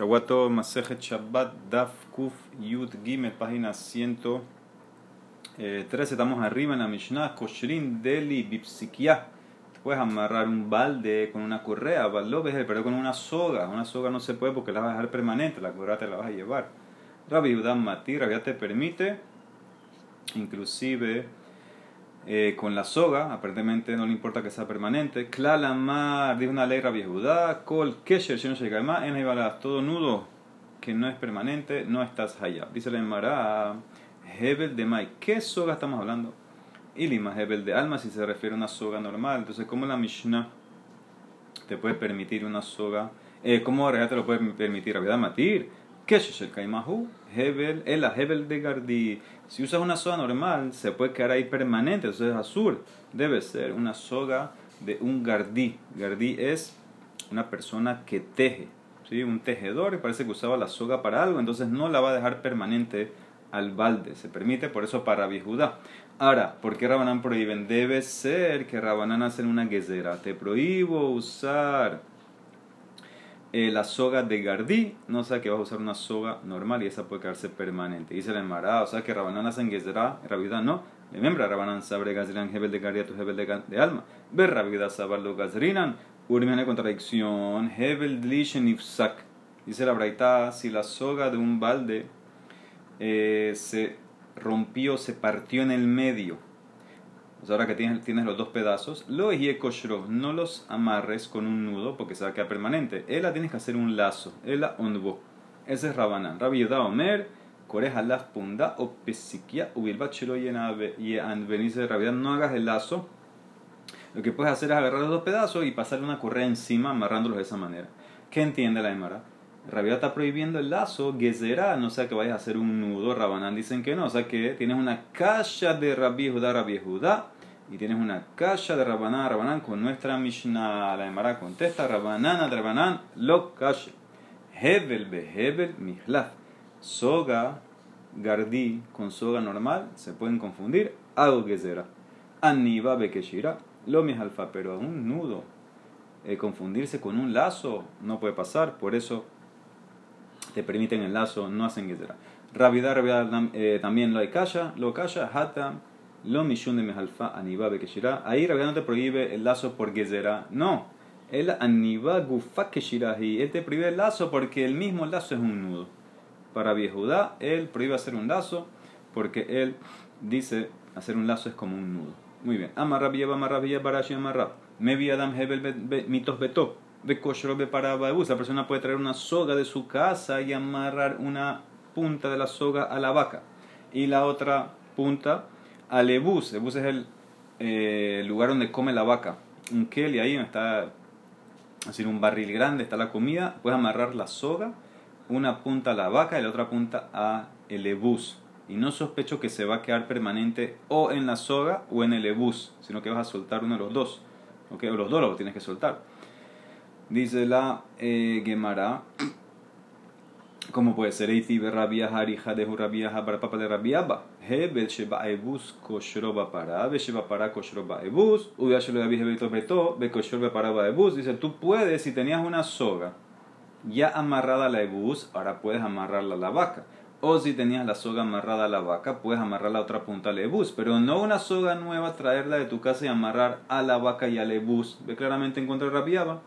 Shawato Masejet Shabbat Daf Kuf Yud Gimel, página 113. Estamos arriba en la Mishnah. Koshrin Deli Bipsikia. Puedes amarrar un balde con una correa, pero con una soga. Una soga no se puede porque la vas a dejar permanente, la correa te la vas a llevar. Rabbi Yudan Mati, ya te permite, inclusive eh, con la soga, aparentemente no le importa que sea permanente. Klalamar, dice una ley Rabbi Judá, Kol Kesher, no llega más, en todo nudo que no es permanente, no estás allá. Dice la Emara, Hebel de Mai, ¿qué soga estamos hablando? Ilima, Hebel de alma, si se refiere a una soga normal. Entonces, ¿cómo la Mishnah te puede permitir una soga? Eh, ¿Cómo te lo puede permitir? Rabbi Matir, Kesher el Kaimahu, Hebel, el Hebel de Gardi. Si usas una soga normal, se puede quedar ahí permanente, entonces es azul. Debe ser una soga de un Gardí. Gardí es una persona que teje, ¿sí? un tejedor y parece que usaba la soga para algo, entonces no la va a dejar permanente al balde. Se permite por eso para Judá. Ahora, ¿por qué Rabanán prohíben? Debe ser que Rabanán hacen una guesera. Te prohíbo usar eh, la soga de Gardí, no sea que vas a usar una soga normal y esa puede quedarse permanente. Dice la Emara, o sea que Rabanán hacen Gezerá, Rabidá no. Remembra, Rabanán sabre Gazrinan, Hebel de Gardí, tu Hebel de, alma. Ver Rabidá sabarlo Gazrinan, Urmiane contradicción, Hebel Dlishen Ifsak. Dice la Braita, si la soga de un balde eh, se rompió, se partió en el medio ahora que tienes, los dos pedazos, lo koshro, no los amarres con un nudo porque se va a quedar permanente. Ella tienes que hacer un lazo, ella onbo. Ese es Rabanán. Rabbi Omer, coreja las punda o pesikia ubilba chelo y venirse de Rabbi no hagas el lazo. Lo que puedes hacer es agarrar los dos pedazos y pasarle una correa encima amarrándolos de esa manera. ¿Qué entiende la Emara? Rabia está prohibiendo el lazo, gezerá, no sea que vayas a hacer un nudo, Rabanán dicen que no, o sea que tienes una caja de Rabbi Judá, Rabbi Judá, y tienes una de Rabanán, Rabanán con nuestra Mishnah, la Emara contesta, Rabanán, Rabanán, lo cash, Hebel be Hebel, Mihlaf, soga, gardí con soga normal, se pueden confundir, hago gezerá, aniba bekeshira, lo alfa, pero un nudo, eh, confundirse con un lazo no puede pasar, por eso te permiten el lazo, no hacen gezerá. Rabidá, rabidá eh, también lo hay kasha, lo kasha, hata, lo mishun de mehalfa, aniba bekeshira. Ahí rabidá no te prohíbe el lazo por gezerá, no. El aniba gufa y él te prohíbe el lazo porque el mismo lazo es un nudo. Para Viejudá, él prohíbe hacer un lazo porque él dice hacer un lazo es como un nudo. Muy bien. Amarrab yeva, amarrab yeva, barashi amarrab. Mevi adam hebel mitos beto para La persona puede traer una soga de su casa y amarrar una punta de la soga a la vaca y la otra punta al ebus. Ebus es el eh, lugar donde come la vaca. Un kel y ahí está así un barril grande está la comida. Puedes amarrar la soga, una punta a la vaca y la otra punta a el ebus. Y no sospecho que se va a quedar permanente o en la soga o en el ebus, sino que vas a soltar uno de los dos. O los dos los tienes que soltar. Dice la eh, Gemara, ¿cómo puede ser? Eiti berrabia harija de rabia para papa de rabiaba. Hebel sheba ebus koshroba para, sheba para koshroba ebus, uyashelo yabi hebelito beto, be koshroba para ebus. Dice, tú puedes, si tenías una soga ya amarrada la ebus, ahora puedes amarrarla a la vaca. O si tenías la soga amarrada a la vaca, puedes amarrar la otra punta al ebus. Pero no una soga nueva, traerla de tu casa y amarrar a la vaca y al ebus. Ve claramente en contra de rabiaba.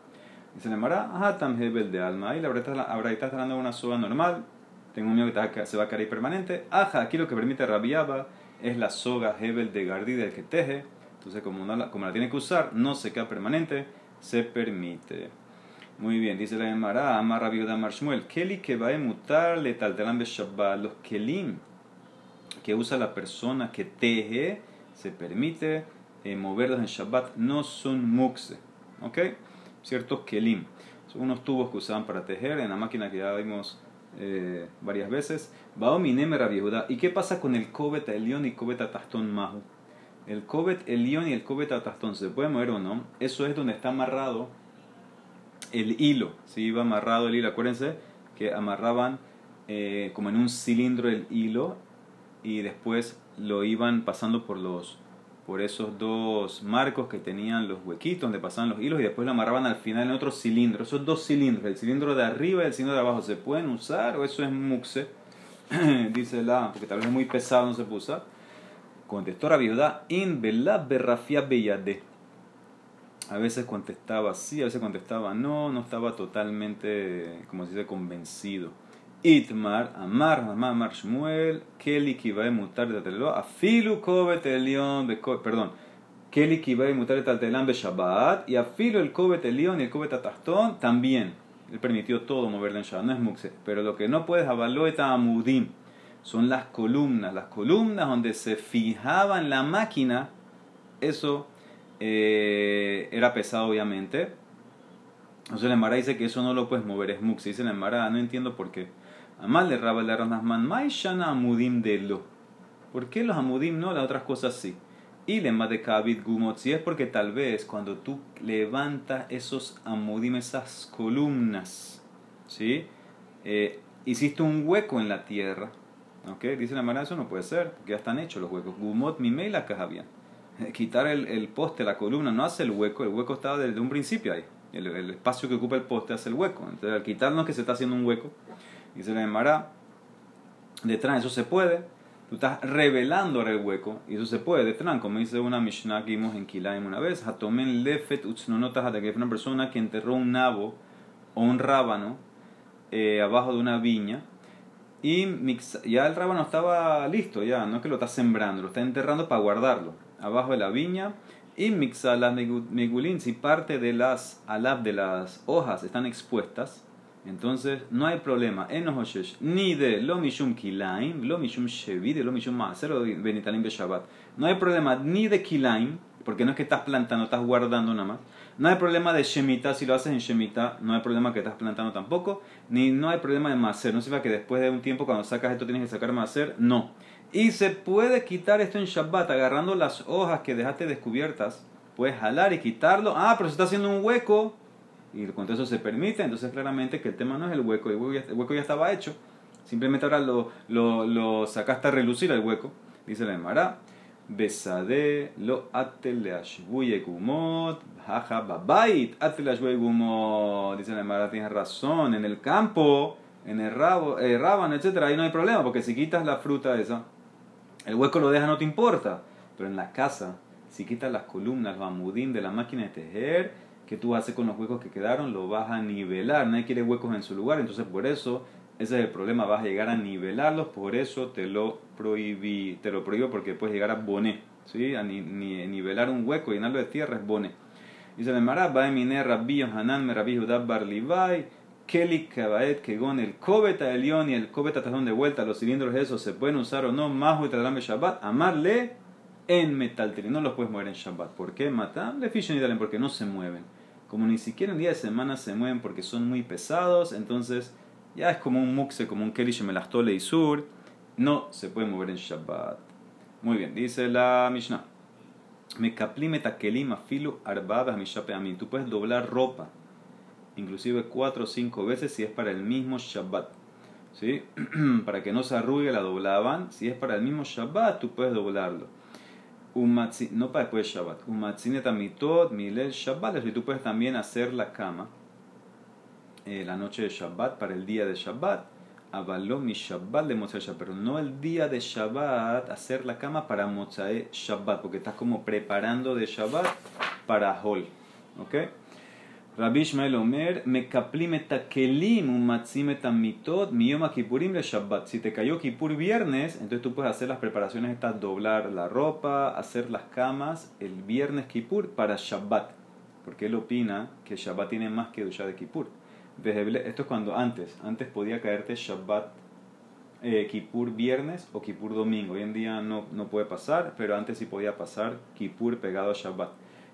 Dice la Mara, Hatam Hebel de alma. Ahí la Abraita está dando una soga normal. Tengo un miedo que se va a caer permanente. Aja, aquí lo que permite Rabiaba es la soga Hebel de Gardí del que teje. Entonces, como, la, como la tiene que usar, no se queda permanente, se permite. Muy bien, dice la Emara, Amar Rabiuda Marshmuel, Keli que va a mutar le taltelan Shabbat. Los kelim que usa la persona que teje, se permite eh, moverlos en Shabbat, no son mukse. ¿Ok? Ciertos kelim. Son unos tubos que usaban para tejer en la máquina que ya vimos eh, varias veces. ¿Y qué pasa con el Kobet Elión y Kobet Atastón Mahu? El Kobet Elión y el Kobet Atastón, ¿se puede mover o no? Eso es donde está amarrado el hilo. Si iba amarrado el hilo, acuérdense que amarraban eh, como en un cilindro el hilo y después lo iban pasando por los por esos dos marcos que tenían los huequitos donde pasaban los hilos y después lo amarraban al final en otro cilindro. Esos dos cilindros, el cilindro de arriba y el cilindro de abajo, ¿se pueden usar o eso es muxe? Dice la, porque tal vez es muy pesado, no se puede usar. Contestó la viuda, in bella berrafia bellade. A veces contestaba sí, a veces contestaba no, no estaba totalmente, como se dice, convencido. Itmar, Amar, Amar, Shmuel, Keli Kibae Mutar de Tateló, Afilu Kovet Elión, perdón, Keli Kibae Mutar de be Shabbat, y Afilu el Kovet Elión y el Kovet Atastón también. Él permitió todo moverlo en Shabbat, no es Muxe. Pero lo que no puedes avaloeta Amudim son las columnas, las columnas donde se fijaba en la máquina, eso eh, era pesado obviamente. Entonces la Emara dice que eso no lo puedes mover, es Muxe. Dice la Emara, no entiendo por qué. Amal de Rabal de Ranasman, Maishana Amudim de lo. ¿Por qué los Amudim no? Las otras cosas sí. Y lema de Kabit Gumot, si es porque tal vez cuando tú levantas esos Amudim, esas columnas, ¿sí? Eh, hiciste un hueco en la tierra. ¿Ok? Dice la Mara, eso no puede ser, porque ya están hechos los huecos. Gumot mi la cajabian. Quitar el, el, poste, la columna, no hace el hueco, el hueco estaba desde un principio ahí. El, el, espacio que ocupa el poste hace el hueco. Entonces, al quitarnos que se está haciendo un hueco, Dice la Emara, detrás eso se puede. Tú estás revelando el hueco y eso se puede. Detrás, como dice una Mishnah que vimos en Kilaim una vez, Hatomen lefet utznonotas que es una persona que enterró un nabo o un rábano eh, abajo de una viña y ya el rábano estaba listo, ya no es que lo está sembrando, lo está enterrando para guardarlo abajo de la viña y mixala megulin, si parte de las alab de las hojas están expuestas, entonces, no hay problema en ni de lo mishum kilaim, lo mishum shevi, de lo mishum maaser o benitalim Shabbat. No hay problema ni de kilaim, porque no es que estás plantando, estás guardando nada más. No hay problema de shemita, si lo haces en shemita, no hay problema que estás plantando tampoco. Ni no hay problema de maser, no significa que después de un tiempo cuando sacas esto tienes que sacar maser, no. Y se puede quitar esto en Shabbat agarrando las hojas que dejaste descubiertas. Puedes jalar y quitarlo. Ah, pero se está haciendo un hueco y cuando eso se permite, entonces claramente que el tema no es el hueco, el hueco ya, estaba hecho, simplemente ahora lo, lo, lo sacaste a relucir el hueco, dice la Emara, Besade lo gumot, jaja babait gumot, dice la Emara, tienes razón, en el campo, en el rabo, eh, rábano, etc., ahí no hay problema, porque si quitas la fruta esa, el hueco lo deja, no te importa, pero en la casa, si quitas las columnas, los amudín de la máquina de tejer, que tú haces con los huecos que quedaron, lo vas a nivelar. Nadie quiere huecos en su lugar, entonces por eso ese es el problema, vas a llegar a nivelarlos, por eso te lo prohibí, te lo prohíbo porque puedes llegar a boné, ¿sí? A ni, nivelar un hueco, llenarlo de tierra es boné. Dice el Mará, va mine rabbi Hanan rabbi Judá bar Livai, Keli Kabaet Kegon, el Kobeta Elión y el Kobeta Tazón de vuelta, los cilindros esos se pueden usar o no, Mahu y Shabbat, amarle en metal no los puedes mover en Shabbat. ¿Por qué? Matam, le y dalen porque no se mueven. Como ni siquiera en día de semana se mueven porque son muy pesados, entonces ya es como un mukse, como un kelish melastole y sur, no se puede mover en Shabbat. Muy bien, dice la Mishnah. Afilu. Tú puedes doblar ropa, inclusive cuatro o cinco veces si es para el mismo Shabbat. ¿Sí? para que no se arrugue la doblaban. Si es para el mismo Shabbat, tú puedes doblarlo no para después de Shabbat. Shabbat. Y tú puedes también hacer la cama eh, la noche de Shabbat para el día de Shabbat. Avaló mi Shabbat de Shabbat. Pero no el día de Shabbat hacer la cama para Motzai Shabbat. Porque estás como preparando de Shabbat para Hol. ¿Ok? Rabbi Ishmael Omer, Mekaplim etakelim umatzim etamitot miyom kippurim le Shabbat. Si te cayó Kippur viernes, entonces tú puedes hacer las preparaciones estas, doblar la ropa, hacer las camas el viernes Kippur para Shabbat. Porque él opina que Shabbat tiene más que ducha de Kippur. Esto es cuando antes, antes podía caerte Shabbat eh, viernes o Kippur domingo. Hoy en día no, no puede pasar, pero antes sí podía pasar Kippur pegado a Shabbat.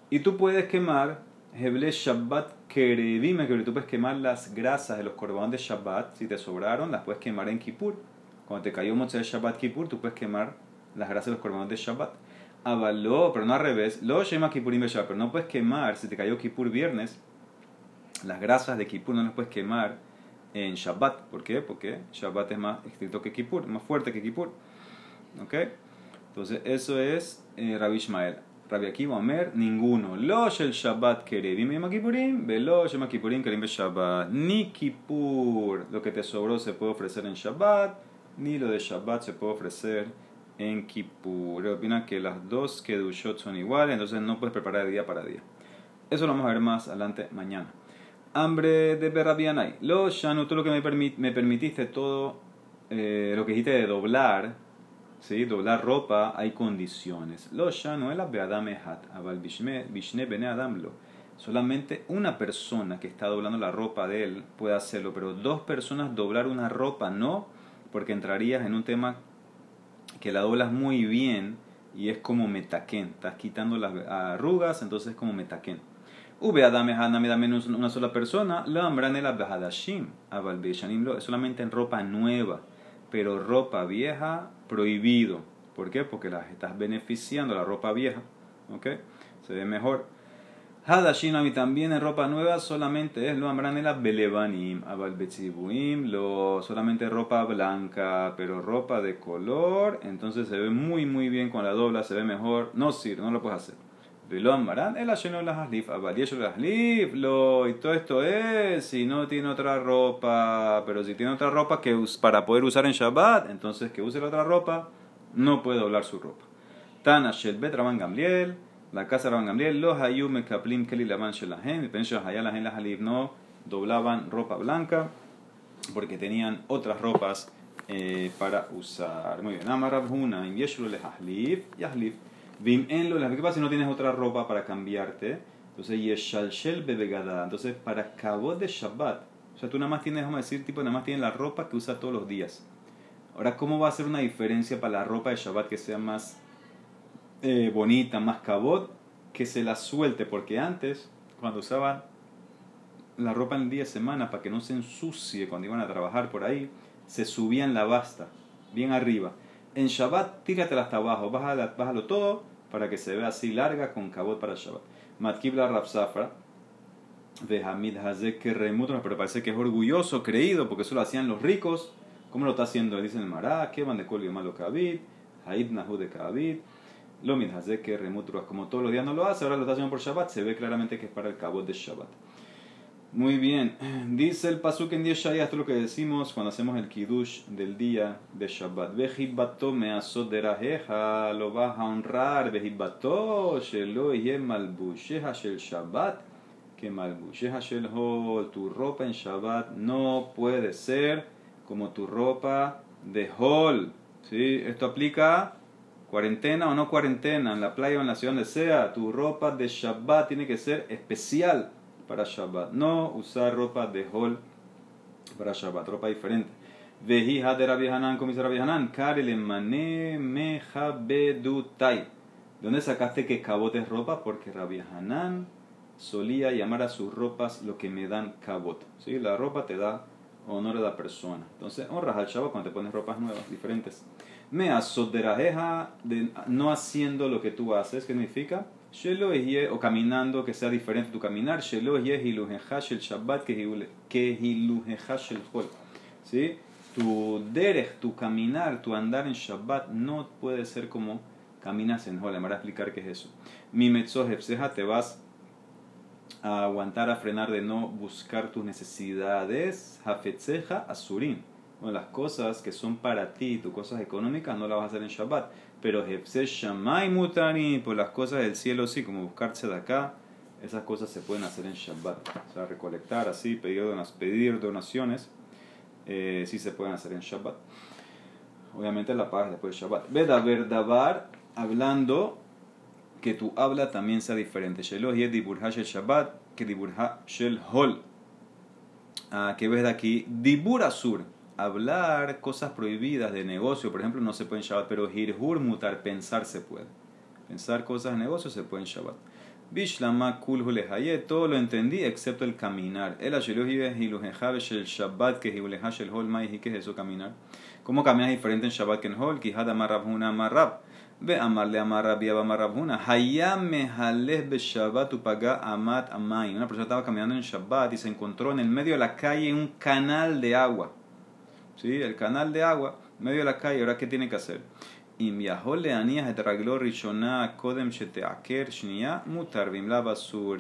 Y tú puedes quemar Heble Shabbat Kerevime, que tú puedes quemar las grasas de los corbanos de Shabbat, si te sobraron, las puedes quemar en Kippur. Cuando te cayó de Shabbat Kippur, tú puedes quemar las grasas de los corbanos de Shabbat. Avaló, pero no al revés, lo Shema Kippurim Shabbat, pero no puedes quemar, si te cayó Kippur viernes, las grasas de Kippur no las puedes quemar en Shabbat. ¿Por qué? Porque Shabbat es más estricto que Kippur, más fuerte que Kippur. ¿Ok? Entonces, eso es eh, Rabbi Ishmael. Rabbi Akiva Omer, ninguno. Lo el Shabbat kerevim y Makipurim, velo shel Makipurim kerim Shabbat. Ni Kippur, lo que te sobró se puede ofrecer en Shabbat, ni lo de Shabbat se puede ofrecer en Kippur. Opina que las dos Kedushot son iguales, entonces no puedes preparar de día para día. Eso lo vamos a ver más adelante mañana. Hambre de Berrabianai. Lo Shanu, tú lo que me, me permitiste, todo eh, lo que dijiste de doblar, ¿sí? doblar ropa, hay condiciones. Lo Shanu es la Beadamehat, Aval Bishne Bene Adamlo. Solamente una persona que está doblando la ropa de él puede hacerlo, pero dos personas doblar una ropa no, porque entrarías en un tema que la doblas muy bien y es como metaquén. Estás quitando las arrugas, entonces es como metaquén. Ube adame dame una sola persona, lo ambranela behadashim, aval lo es solamente en ropa nueva, pero ropa vieja prohibido. ¿Por qué? Porque las estás beneficiando la ropa vieja, ¿ok? Se ve mejor. Mí también en ropa nueva solamente es lo ambranela belevanim, aval lo solamente ropa blanca, pero ropa de color, entonces se ve muy muy bien con la dobla, se ve mejor, no sirve, no lo puedes hacer. Velo amarán, el lleno las aslif, las aslif, lo, y todo esto es si no tiene otra ropa, pero si tiene otra ropa que para poder usar en Shabbat, entonces que use la otra ropa, no puede doblar su ropa. Tana Shelbet Raban Gamliel, la casa de Raban Gamliel, los Hayum Kaplim Keli Laman Shelahem, y las en las aslif no doblaban ropa blanca porque tenían otras ropas eh, para usar. Muy bien, Amarabhuna, Yeshul les aslif, y aslif. Vim en lo, ¿qué pasa si no tienes otra ropa para cambiarte? Entonces, Yeshalshel bebegada. Entonces, para cabo de Shabbat. O sea, tú nada más tienes, vamos a decir, tipo, nada más tienes la ropa que usa todos los días. Ahora, ¿cómo va a ser una diferencia para la ropa de Shabbat que sea más eh, bonita, más cabot? Que se la suelte, porque antes, cuando usaban la ropa en el día de semana para que no se ensucie cuando iban a trabajar por ahí, se subían la basta, bien arriba. En Shabbat, tíratela hasta abajo, bájalo, bájalo todo para que se vea así larga con cabot para Shabbat. Matkibla Rapsafra, de Hamid Hazek que pero parece que es orgulloso, creído, porque eso lo hacían los ricos. ¿Cómo lo está haciendo? Dicen el Mará, que van de Kol Malo Kabit, Haid Nahu de Kabit, lo Hazek que como todos los días no lo hace, ahora lo está haciendo por Shabbat, se ve claramente que es para el cabot de Shabbat. Muy bien, dice el Pasuk en Yeshaya, esto es lo que decimos cuando hacemos el Kiddush del día de Shabbat. Vejibato me asoderajeja, lo vas a honrar. Vejibato, shelo yem malbusheja shel Shabbat, que malbusheja shel hol. Tu ropa en Shabbat no puede ser como tu ropa de hol. ¿Sí? Esto aplica cuarentena o no cuarentena, en la playa o en la ciudad donde sea. Tu ropa de Shabbat tiene que ser especial para Shabbat. No usar ropa de hol para Shabbat, ropa diferente. Veji de Rabbi Hanan, como dice Hanan, karele mane mejabedutai. ¿De dónde sacaste que cabot es ropa? Porque Rabbi Hanan solía llamar a sus ropas lo que me dan cabot. ¿Sí? La ropa te da honor a la persona. Entonces, honras al Shabbat cuando te pones ropas nuevas, diferentes. Me asoderajeja de no haciendo lo que tú haces, ¿qué significa? O caminando que sea diferente tu caminar, shelo el Shabbat que el Hol. ¿Sí? Tu derech, tu caminar, tu andar en Shabbat no puede ser como caminas en Hol. Me voy a explicar qué es eso. Mi metzojepseja te vas a aguantar, a frenar de no buscar tus necesidades. Hafetzeja asurim. Bueno, las cosas que son para ti, tus cosas económicas, no las vas a hacer en Shabbat pero Hefse Shamay Mutani, por las cosas del cielo sí, como buscarse de acá, esas cosas se pueden hacer en Shabbat. O sea, recolectar así, pedir, pedir donaciones, eh, sí se pueden hacer en Shabbat. Obviamente la pagas después de Shabbat. Veda Verdavar, hablando que tu habla también sea diferente. Sheloh y Diburha Shabbat, que Diburha Shel Hol. Ah, que ves de aquí, Dibur Asur hablar cosas prohibidas de negocio, por ejemplo, no se puede en Shabbat, pero hirhur mutar, pensar se puede. Pensar cosas de negocio se puede en Shabbat. Bishlama kulhu todo lo entendí excepto el caminar. El el Shabbat que el hol mai que es eso caminar. ¿Cómo caminas diferente en Shabbat que en hol? Kihad amarrabhuna amarrab. Ve amarle amarrab y amarrabhuna. Hayam mehaleh be Shabbat upaga amat amay. Una persona estaba caminando en Shabbat y se encontró en el medio de la calle un canal de agua. ¿sí? el canal de agua, medio de la calle, ahora ¿qué tiene que hacer?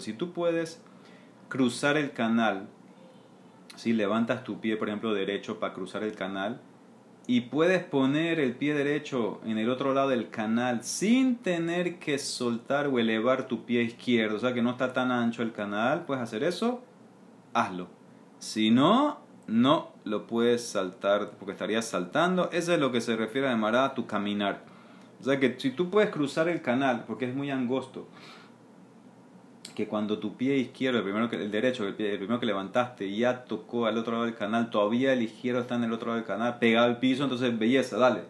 Si tú puedes cruzar el canal, si levantas tu pie, por ejemplo, derecho para cruzar el canal, y puedes poner el pie derecho en el otro lado del canal sin tener que soltar o elevar tu pie izquierdo, o sea que no está tan ancho el canal, puedes hacer eso, hazlo. Si no, no lo puedes saltar porque estarías saltando. Eso es lo que se refiere a a tu caminar. O sea que si tú puedes cruzar el canal porque es muy angosto, que cuando tu pie izquierdo, el, primero que, el derecho, el, pie, el primero que levantaste, ya tocó al otro lado del canal, todavía el izquierdo está en el otro lado del canal, pegado al piso, entonces belleza, dale.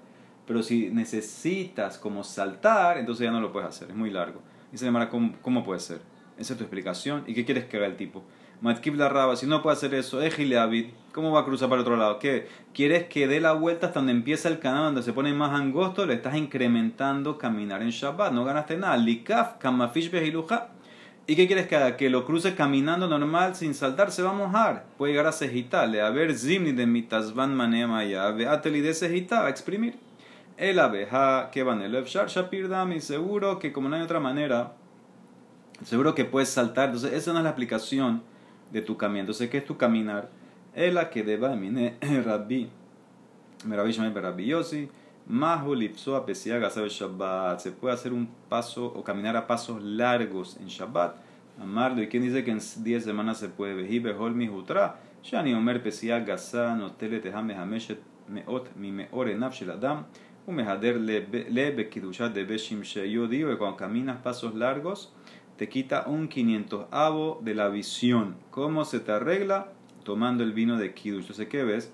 Pero si necesitas como saltar, entonces ya no lo puedes hacer, es muy largo. Dice Mara, ¿cómo, ¿cómo puede ser? Esa es tu explicación. ¿Y qué quieres que haga el tipo? Matkib la raba, si no puede hacer eso, es ¿cómo va a cruzar para el otro lado? ¿Qué? ¿Quieres que dé la vuelta hasta donde empieza el canal, donde se pone más angosto? Le estás incrementando caminar en Shabbat, no ganaste nada. Likaf, kamafish behiluja. ¿Y qué quieres que haga? Que lo cruce caminando normal, sin saltar, se va a mojar. Puede llegar a cejitarle. A ver, zimni de mitasban manema ya. Veateli de cejita, a exprimir. El abeja que van el shapir dami. Seguro que como no hay otra manera, seguro que puedes saltar. Entonces, esa no es la aplicación de tu camino. Entonces, ¿qué es tu caminar? Es la que deba mine rabbi. Rabbi. Mahu lipso Shabbat. Se puede hacer un paso o caminar a pasos largos en Shabbat. Amarlo. ¿Y quién dice que en 10 semanas se puede? Vehi behol mi hutra. Shani omer pesia gasa notele tehame hameshet meot mi meore naf shel adam. Umehader le bekidushat de beshim Yo digo que cuando caminas pasos largos te quita un 500 avo de la visión. ¿Cómo se te arregla? Tomando el vino de Kiddush. Entonces, ¿qué ves?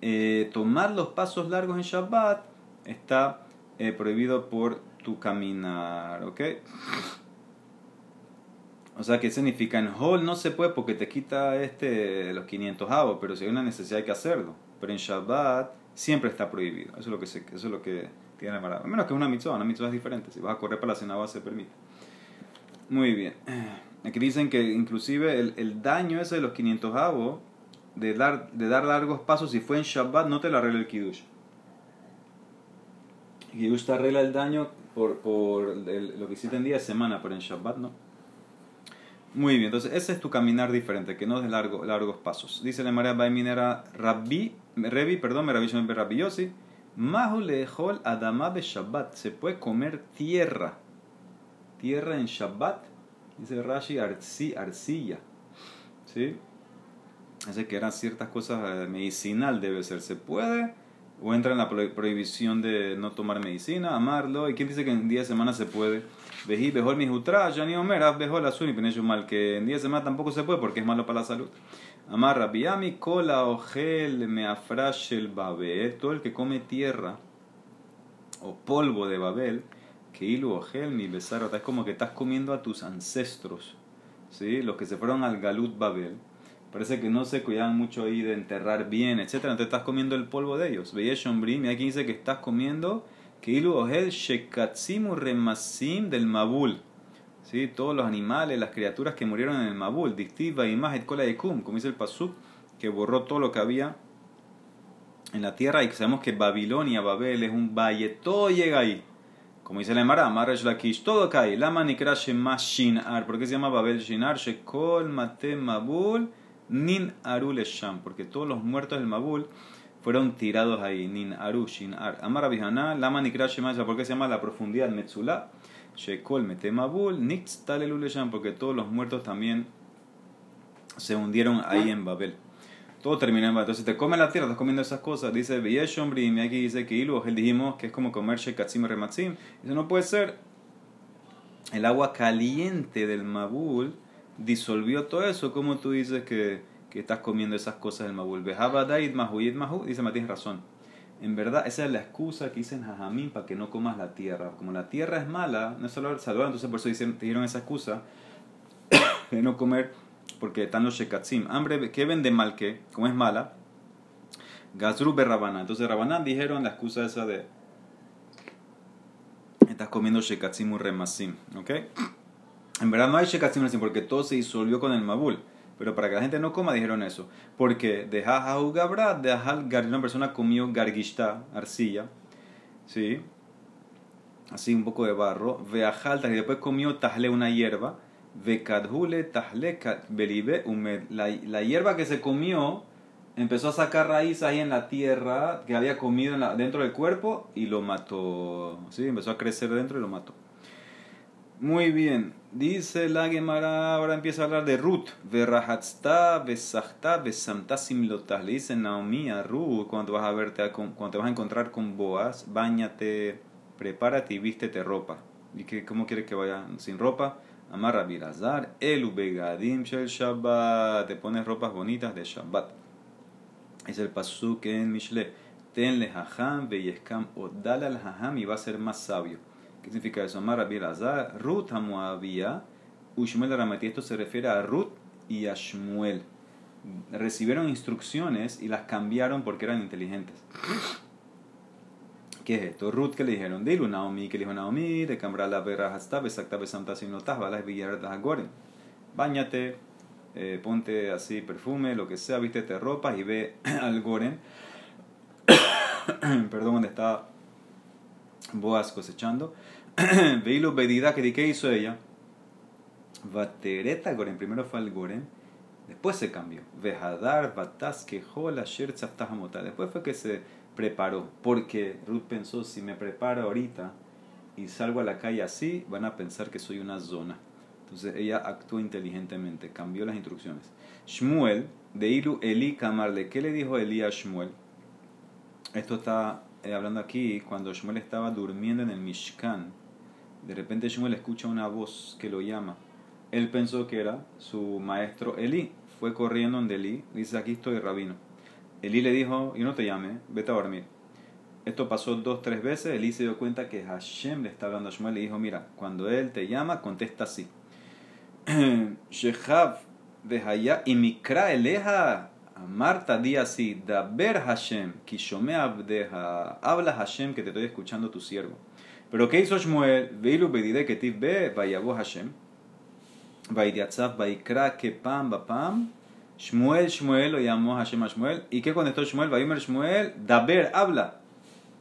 Eh, tomar los pasos largos en Shabbat está eh, prohibido por tu caminar, ¿ok? O sea, ¿qué significa? En Hall no se puede porque te quita este, los 500 avos, pero si hay una necesidad hay que hacerlo. Pero en Shabbat siempre está prohibido. Eso es lo que, se, eso es lo que tiene menos que una mitzvah, una mitzvah es diferente. Si vas a correr para la sinagoga se permite. Muy bien. Aquí dicen que inclusive el, el daño ese de los 500 avos, de dar, de dar largos pasos, si fue en Shabbat, no te lo arregla el Kiddush. El Kiddush te arregla el daño por, por lo que hiciste en día de semana, pero en Shabbat no. Muy bien, entonces ese es tu caminar diferente, que no es de largo, largos pasos. Dice la María Baiminera Rabbi, Revi, perdón, Rabbi Yossi. Mahu adama de Shabbat. Se puede comer tierra. Tierra en Shabbat. Dice Rashi, arci, arcilla. ¿Sí? Así que eran ciertas cosas eh, medicinal, debe ser. ¿Se puede? O entra en la prohibición de no tomar medicina, amarlo. ¿Y quién dice que en 10 semanas se puede? Vejí, mejor mi jutra, ya ni omer, mejor y mal. Que en 10 semanas tampoco se puede porque es malo para la salud. Amar Rabiami, cola ojel meafrash el Babel, todo el que come tierra o polvo de Babel, que ilu ojel mi besar, es como que estás comiendo a tus ancestros, ¿sí? los que se fueron al Galut Babel. Parece que no se cuidaban mucho ahí de enterrar bien, etc. Entonces estás comiendo el polvo de ellos. Veía Shombrim, y aquí dice que estás comiendo que ilu ojel shekatsimu remasim del Mabul ¿sí? todos los animales, las criaturas que murieron en el Mabul, Dictiva y más Cola de Kum, como dice el Pasuk, que borró todo lo que había en la tierra y sabemos que Babilonia, Babel es un valle, todo llega ahí. Como dice la Emara, Marash Lakish, todo cae. Lama Nikra más Shinar. ¿Por qué se llama Babel Shinar? Shekol Mate Mabul Nin Aru Lesham. Porque todos los muertos del Mabul fueron tirados ahí. Nin Aru Shinar. Amara Bihana, Lama Nikra más ¿Por qué se llama la profundidad Metzula? Shekol Metemabul, Nix Talelulesham, porque todos los muertos también se hundieron ahí en Babel. Todo termina en Babel. Entonces te comes la tierra, estás comiendo esas cosas. Dice y aquí dice que Ilu, él dijimos que es como comer Shekatzim Rematzim. Eso no puede ser. El agua caliente del Mabul disolvió todo eso. como tú dices que, que estás comiendo esas cosas del Mabul? Behabadaid Mahuyid Mahu. Dice, Matías razón en verdad, esa es la excusa que dicen Jajamín para que no comas la tierra. Como la tierra es mala, no es solo salvar, entonces por eso dicen, te dieron esa excusa de no comer, porque están los shekatzim. Hambre, ¿qué vende mal que? Como es mala, Gazru Rabaná. Entonces Rabanán dijeron la excusa esa de estás comiendo shekatzim u remasim, ¿ok? En verdad no hay shekatzim porque todo se disolvió con el mabul. Pero para que la gente no coma dijeron eso. Porque de Jajahu Gabra, de Ajal una persona comió gargishta, arcilla. ¿sí? Así un poco de barro. Veajalta, y después comió tajle una hierba. Vekadhule tajle belibe humed. La, la hierba que se comió empezó a sacar raíz ahí en la tierra que había comido dentro del cuerpo y lo mató. ¿Sí? Empezó a crecer dentro y lo mató. Muy bien. Dice la Gemara, ahora empieza a hablar de Ruth. Verrahatzta, besachta, besamta simlotas. Le dice Naomi a Ruth, cuando vas a verte, cuando te vas a encontrar con Boaz, bañate, prepárate y vístete ropa. ¿Y que, cómo quiere que vaya sin ropa? Amarra Birazar, el begadim shel Shabbat. Te pones ropas bonitas de Shabbat. Es el pasuk en Mishle. Tenle haham, veyeskam, odal al haham y va a ser más sabio. ¿Qué significa eso? Amar Rabbi Elazar, Ruth Ushmuel Ramati. Esto se refiere a Ruth y a Shmuel. Recibieron instrucciones y las cambiaron porque eran inteligentes. ¿Qué es esto? Ruth que le dijeron, Dilu Naomi, que le dijo Naomi, de Cambra la verra hasta besacta besanta sin notas, balas villardas agoren. Báñate, eh, ponte así perfume, lo que sea, vístete ropa y ve al Goren. Perdón, donde está Boaz cosechando. Veilo Bedida, que qué hizo ella. Vatereta Goren, primero fue al Goren, después se cambió. Vejadar, Batas, Quejola, Shertzaftahamota. Después fue que se preparó, porque Ruth pensó: si me preparo ahorita y salgo a la calle así, van a pensar que soy una zona. Entonces ella actuó inteligentemente, cambió las instrucciones. Shmuel, de Ilu Eli Kamarle, ¿qué le dijo Eli a Shmuel? Esto está eh, hablando aquí cuando Shmuel estaba durmiendo en el Mishkan. De repente Shmuel escucha una voz que lo llama. Él pensó que era su maestro Eli. Fue corriendo donde Eli, dice aquí estoy rabino. Eli le dijo, y no te llame, vete a dormir. Esto pasó dos, tres veces. Eli se dio cuenta que Hashem le está hablando a Shmuel y dijo, mira, cuando él te llama, contesta así. Shehav de Haya y Mikra Eleja Marta di así, Daber Hashem, Kishome Abdeja, habla Hashem que te estoy escuchando tu siervo. Pero ¿qué hizo Shmuel? Veilu bedide que be, vayabo Hashem. Vaidiatzav, vaikra, que pam, pam. Shmuel, Shmuel, lo llamó Hashem a Shmuel. ¿Y qué contestó Shmuel? Vayomer Shmuel, Daber, habla.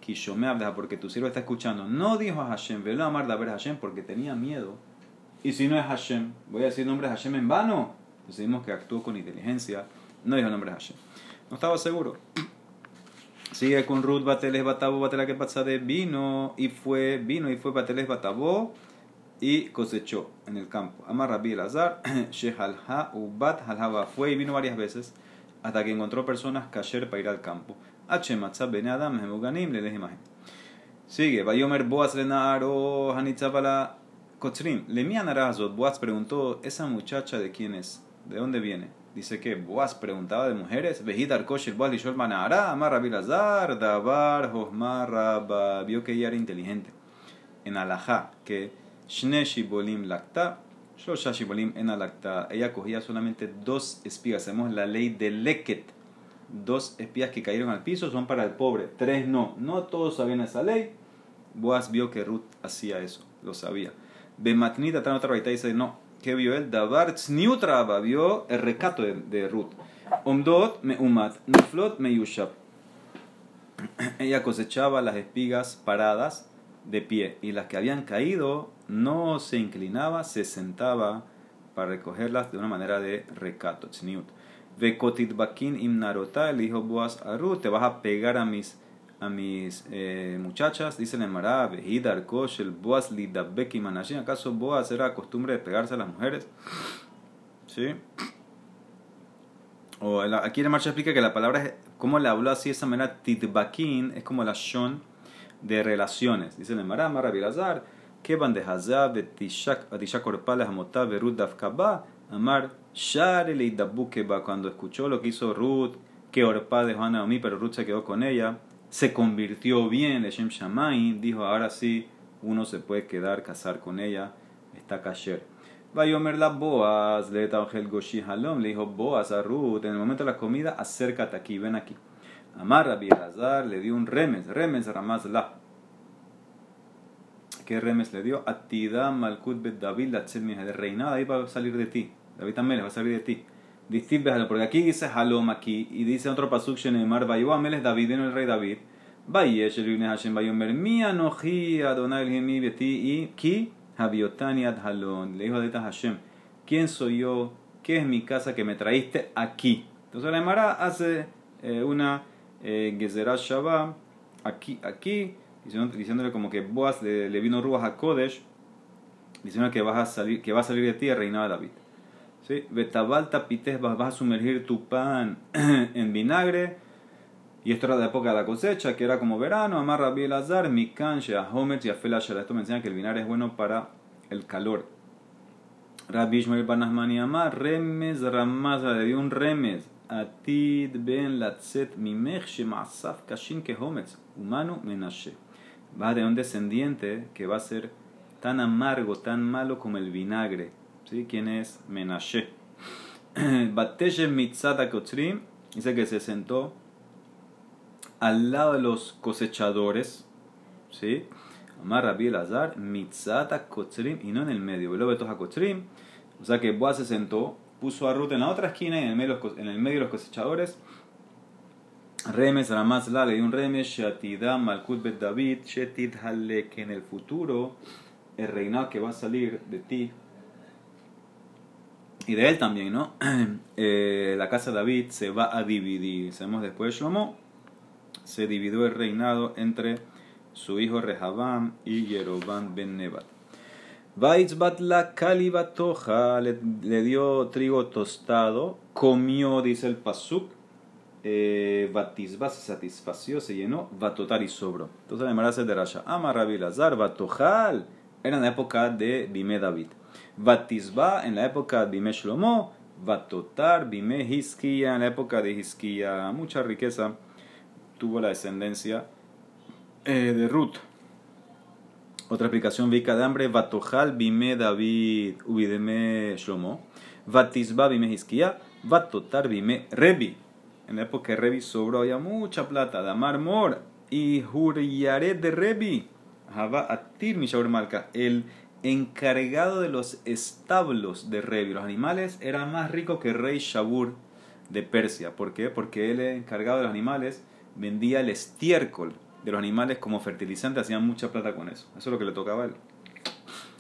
Kishome Abdeja, porque tu siervo está escuchando. No dijo a Hashem, velo amar Daber Hashem, porque tenía miedo. Y si no es Hashem, voy a decir nombre de Hashem en vano. Decidimos que actuó con inteligencia no dijo el nombre de Hashem. No estaba seguro. Sigue con Ruth Bateles Batabo, Batela que pasa de vino y fue, vino y fue Bateles Batabo y cosechó en el campo. Amar Rabbi Elazar, Shehalha Ubat Halhaba fue y vino varias veces hasta que encontró personas kasher para ir al campo. H. Matzab Ben Adam Hemuganim le imagen. Sigue, Bayomer Boaz Lenaro Hanitzabala Kotzrim. Lemian Arazot, Boaz preguntó, ¿esa muchacha de quién es? ¿De dónde viene? Dice que Boaz preguntaba de mujeres, Vejidar Kosher Boaz Lishol Manara, Amar Rabilazar, Dabar, Hosmar vio que ella era inteligente. En Alajá, que Shne Shibolim Lakta, Shosha Shibolim en Alakta, ella cogía solamente dos espigas, hacemos la ley de Leket, dos espías que cayeron al piso son para el pobre, tres no, no todos sabían esa ley, Boaz vio que Ruth hacía eso, lo sabía. Bematnita, otra y dice, no, ¿Qué vio él? Davar tzniutraba, vio el recato de, de Ruth. Omdot me umat, nuflot me yushab. Ella cosechaba las espigas paradas de pie y las que habían caído no se inclinaba, se sentaba para recogerlas de una manera de recato, tzniut. Vekotit bakin imnarota, le dijo Boaz a Ruth, te vas a pegar a mis a mis eh, muchachas, dice el Emara, Behidar el Boaz Lidabeki Manashin. ¿Acaso Boaz era costumbre de pegarse a las mujeres? ¿Sí? O aquí el Marcha explica que la palabra, es, como le habló así de esa manera, Titbakin, es como la shon de relaciones. Dice el Emara, Maravilazar, que van de Hazab, Betishak Orpales, Amotá, Berut Dafkaba, Amar, Share Leidabukeba, cuando escuchó lo que hizo Ruth, que Orpa dejó a Naomi, pero Ruth se quedó con ella se convirtió bien, Shem Shamay, dijo, ahora sí, uno se puede quedar, casar con ella, está kasher. Vayomer la Boaz, le Goshi Halom, le dijo Boaz a Ruth, en el momento de la comida, acércate aquí, ven aquí. Amar Rabbi Elazar le dio un remes, remes Ramaz la. ¿Qué remes le dio? Atida Malkut Bet David, la reinada, ahí va a salir de ti. David también va a salir de ti porque aquí dice Halom aquí y dice otro pasuk Shenemar Vayoameles David en el rey David Vayesh el Ibn Hashem Bayomer, mi anoji Adonai el Gemi Beti y ki Habiotani ad Halon. Le dijo a Hashem, ¿quién soy yo? ¿Qué es mi casa que me traíste aquí? Entonces la Emara hace eh, una eh, Gezerat Shabbat aquí, aquí, diciéndole como que Boaz le, le vino Ruach a Kodesh, diciendo que, vas a salir, que va a salir de ti el reinado de David. ¿Sí? Betabalta vas a sumergir tu pan en vinagre. Y esto era de la época de la cosecha, que era como verano. Amar Rabbi Elazar, Mikan, Sheahomet y Afela Esto me enseña que el vinagre es bueno para el calor. Rabbi Ishmael Banasmani Amar, Remes Ramaz, le dio un remes. Atid ben latzet mimech shemasaf kashin kehometz, humano menashe. Va tener un descendiente que va a ser tan amargo, tan malo como el vinagre. ¿Sí? ¿Quién es? Menashe. Bateshe mitzata kotzrim, dice que se sentó al lado de los cosechadores. ¿Sí? Amar Rabbi Elazar, mitzata kotzrim, y no en el medio. A kotzrim. O sea que Boaz se sentó, puso a Ruth en la otra esquina en el medio, en el medio de los cosechadores. Remes, Ramaz, la le dio un remes, Shatidam, Malkut Bet David, Shetid Hale, que en el futuro el reinado que va a salir de ti y de él también, ¿no? Eh, la casa de David se va a dividir. Sabemos después de Shlomo, se dividió el reinado entre su hijo Rehabam y Yerobam ben Nebat. La kalibatoja le, dio trigo tostado, comió, dice el pasuk, eh, se satisfació, se llenó, Vatotar y sobró. Entonces la hace de Rasha, Ama Rabbi Batojal era en la época de Bime David. Batisba en la época de Bime Shlomo. Batotar, Bime Hiskia en la época de Hiskia. Mucha riqueza tuvo la descendencia eh, de Ruth. Otra explicación, Vika de hambre, Batojal, Bime David, Ubideme Shlomo. Batisba, Bime Hiskia. Batotar, Bime Rebi. En la época de Rebi sobró, había mucha plata. Damar Mor y Huryaret de Rebi Atir Malka, el encargado de los establos de Revi, los animales, era más rico que el rey Shabur de Persia. ¿Por qué? Porque él, encargado de los animales, vendía el estiércol de los animales como fertilizante, hacían mucha plata con eso. Eso es lo que le tocaba a él.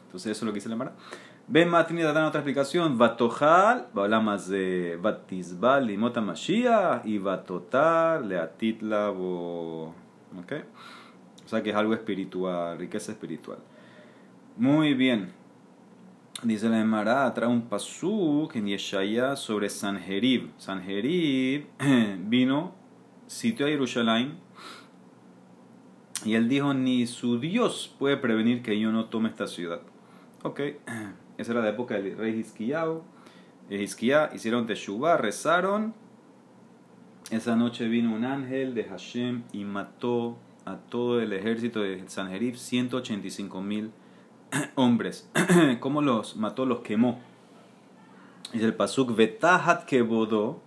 Entonces, eso es lo que dice la Mara. Ven Matini dar otra explicación. Batojal, más de Batizbal, Limota Mashiach, y Batotar, Leatitla, ¿ok? O sea que es algo espiritual, riqueza espiritual. Muy bien. Dice la Emara, trae un pasuk en Yeshaya sobre Sanjerib. Sanjerib vino, sitio a Jerusalén y él dijo, ni su Dios puede prevenir que yo no tome esta ciudad. Ok, esa era la época del rey Hizkiyahu. Hizkiah hicieron Teshuvah, rezaron. Esa noche vino un ángel de Hashem y mató a todo el ejército de Sanjerib 185 mil hombres. ¿Cómo los mató? Los quemó. Dice el pasuk, Vetahat kebodó,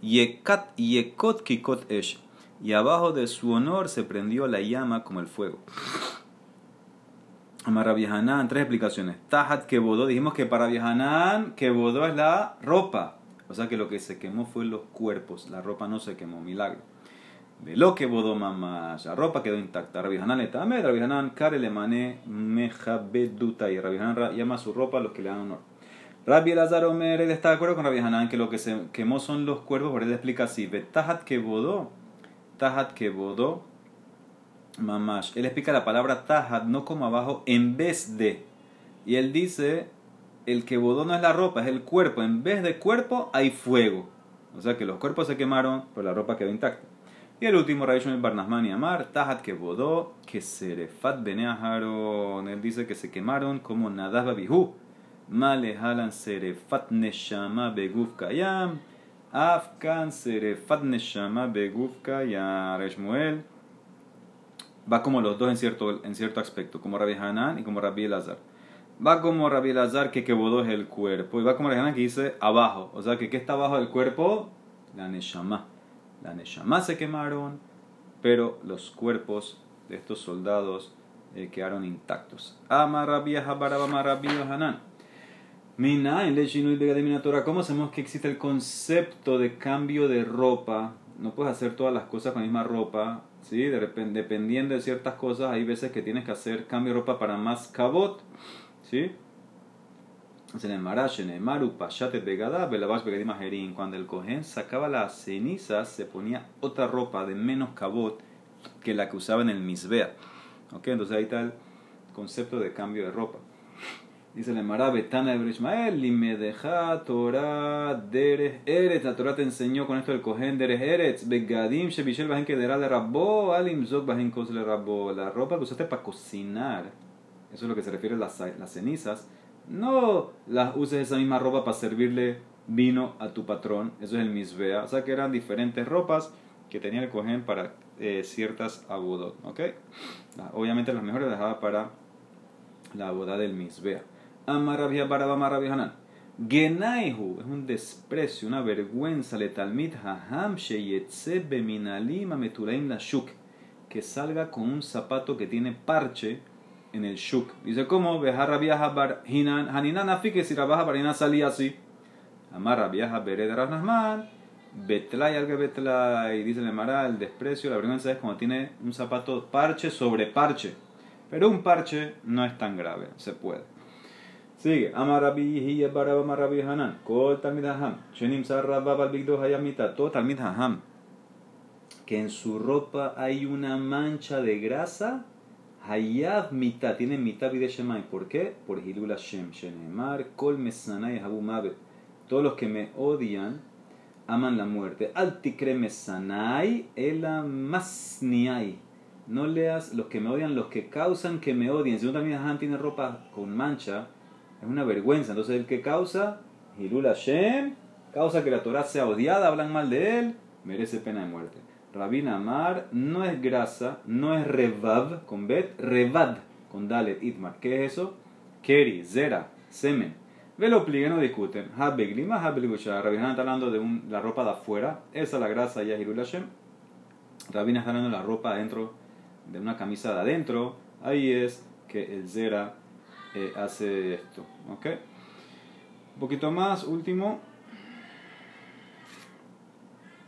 yekat yekot kikot esh. Y abajo de su honor se prendió la llama como el fuego. Amar Hanan, tres explicaciones. Tahat kebodó, dijimos que para Hanan, kebodó es la ropa. O sea que lo que se quemó fue los cuerpos, la ropa no se quemó, milagro. De lo que bodó mamá, la ropa quedó intacta. Rabbi Hanan le tamé, Rabbi Hanan kare le mané meja beduta y Rabbi Hanan llama su ropa a los que le dan honor. Rabbi Elazar Omer, él está de acuerdo con Rabbi Hanan que lo que se quemó son los cuerpos, por él explica así: Tahat que bodó, tahat que bodó, mamash. Él explica la palabra tahat no como abajo, en vez de. Y él dice: el que bodó no es la ropa, es el cuerpo. En vez de cuerpo hay fuego. O sea que los cuerpos se quemaron, pero la ropa quedó intacta. Y el último, Raishon Barnasman y Amar, Tahat que bodó, que serefat beneaharon. Él dice que se quemaron como Nadab Babihu. Male halan serefat neshama beguf kayam. Afkan serefat neshama beguf kayam. Reshmuel va como los dos en cierto, en cierto aspecto, como Rabbi Hanan y como Rabbi Elazar. Va como Rabbi Elazar que que bodó es el cuerpo. Y va como Rabbi Hanan que dice abajo. O sea que ¿qué está abajo del cuerpo? La neshama. La Neshama se quemaron, pero los cuerpos de estos soldados eh, quedaron intactos. ¿Cómo sabemos que existe el concepto de cambio de ropa no puedes hacer todas las cosas con la misma ropa, ¿sí? Dependiendo de ciertas cosas, hay veces que tienes que hacer cambio de ropa para más cabot, ¿sí? En el Marash, en el Maru, Pashate Begada, Belabash Begadim Ajerin. Cuando el cohen sacaba las cenizas, se ponía otra ropa de menos cabot que la que usaba en el Misbea. ¿Ok? Entonces ahí está el concepto de cambio de ropa. Dice el Emara Betana de Ishmael, y me deja Torah deres Eretz. La Torah te enseñó con esto del cohen deres Eretz. Begadim shebishel bajen kedera le rabbo, alim zok bajen kos le rabbo. La ropa que usaste para cocinar, eso es lo que se refiere a las, las cenizas no las uses esa misma ropa para servirle vino a tu patrón, eso es el misbea, o sea que eran diferentes ropas que tenía el cohen para eh, ciertas abodot, ¿ok? Obviamente las mejores las dejaba para la boda del misbea. Amarabia baraba hanan. Genaihu es un desprecio, una vergüenza le talmid haham sheyetze beminalim ameturaim la shuk que salga con un zapato que tiene parche en el Shuk. Dice, ¿cómo? Bejarra viaja bar hinan. Haninan afike si rabaja barina salía así. Amarra viaja bered rasnasman. Betlay alga betlay. Dice el Emara, el desprecio, la vergüenza es cuando tiene un zapato parche sobre parche. Pero un parche no es tan grave, se puede. Sigue. Amarabi hiya baraba marabi hanan. Kol talmid haham. Shenim sarrabab al bigdo hayamita. Todo talmid haham. Que en su ropa hay una mancha de grasa Hayav mitad, tiene mitad de Shemai. ¿Por qué? Por Hilul Hashem. Shenemar, Kol Mesanai Habu Mavet. Todos los que me odian aman la muerte. Altikre Mesanai, Ela Masniai. No leas los que me odian, los que causan que me odien. Si uno también tiene ropa con mancha, es una vergüenza. Entonces el que causa, Hilul Hashem, causa que la Torah sea odiada, hablan mal de él, merece pena de muerte. Rabina Amar no es grasa, no es revad con bet, revad con dalet itmar. ¿Qué es eso? Keri, zera, semen. Ve lo pligue, no discuten. Habeglima, habeglisha. Rabina está hablando de un, la ropa de afuera. Esa es la grasa y Hashem. Rabina está hablando de la ropa adentro, de una camisa de adentro. Ahí es que el zera eh, hace esto. ¿Ok? Un poquito más, último.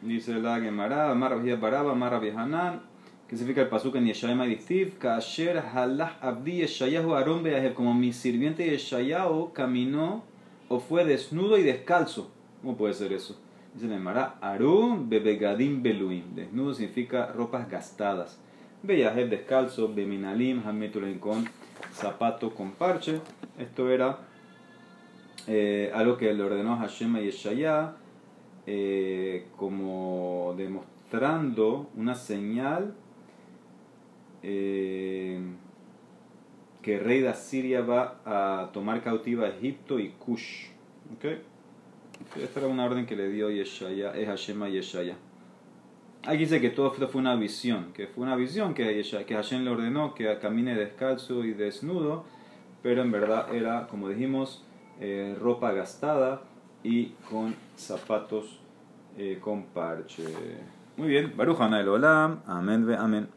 Dice la Gemara, Marabia Baraba, Marabia Hanan, que significa el pasuk en Yeshayim Adistiv, Kasher Halah Abdi Yeshayahu Aron Beahev, como mi sirviente Yeshayahu caminó o fue desnudo y descalzo. ¿Cómo puede ser eso? Dice la Gemara, Aron Bebegadim Beluim, desnudo significa ropas gastadas. Beahev descalzo, Beminalim, Hametulen con zapato con parche. Esto era eh, algo que le ordenó Hashem y Yeshayah eh, como demostrando una señal eh, que el rey de Asiria va a tomar cautiva a Egipto y Kush. ¿Okay? Esta era una orden que le dio Yeshaya, es Hashem a Yeshaya. Aquí dice que todo esto fue una visión, que fue una visión que, que Hashem le ordenó que camine descalzo y desnudo, pero en verdad era, como dijimos, eh, ropa gastada y con zapatos eh, con parche. Muy bien, Baruch el Olam, amén, amén.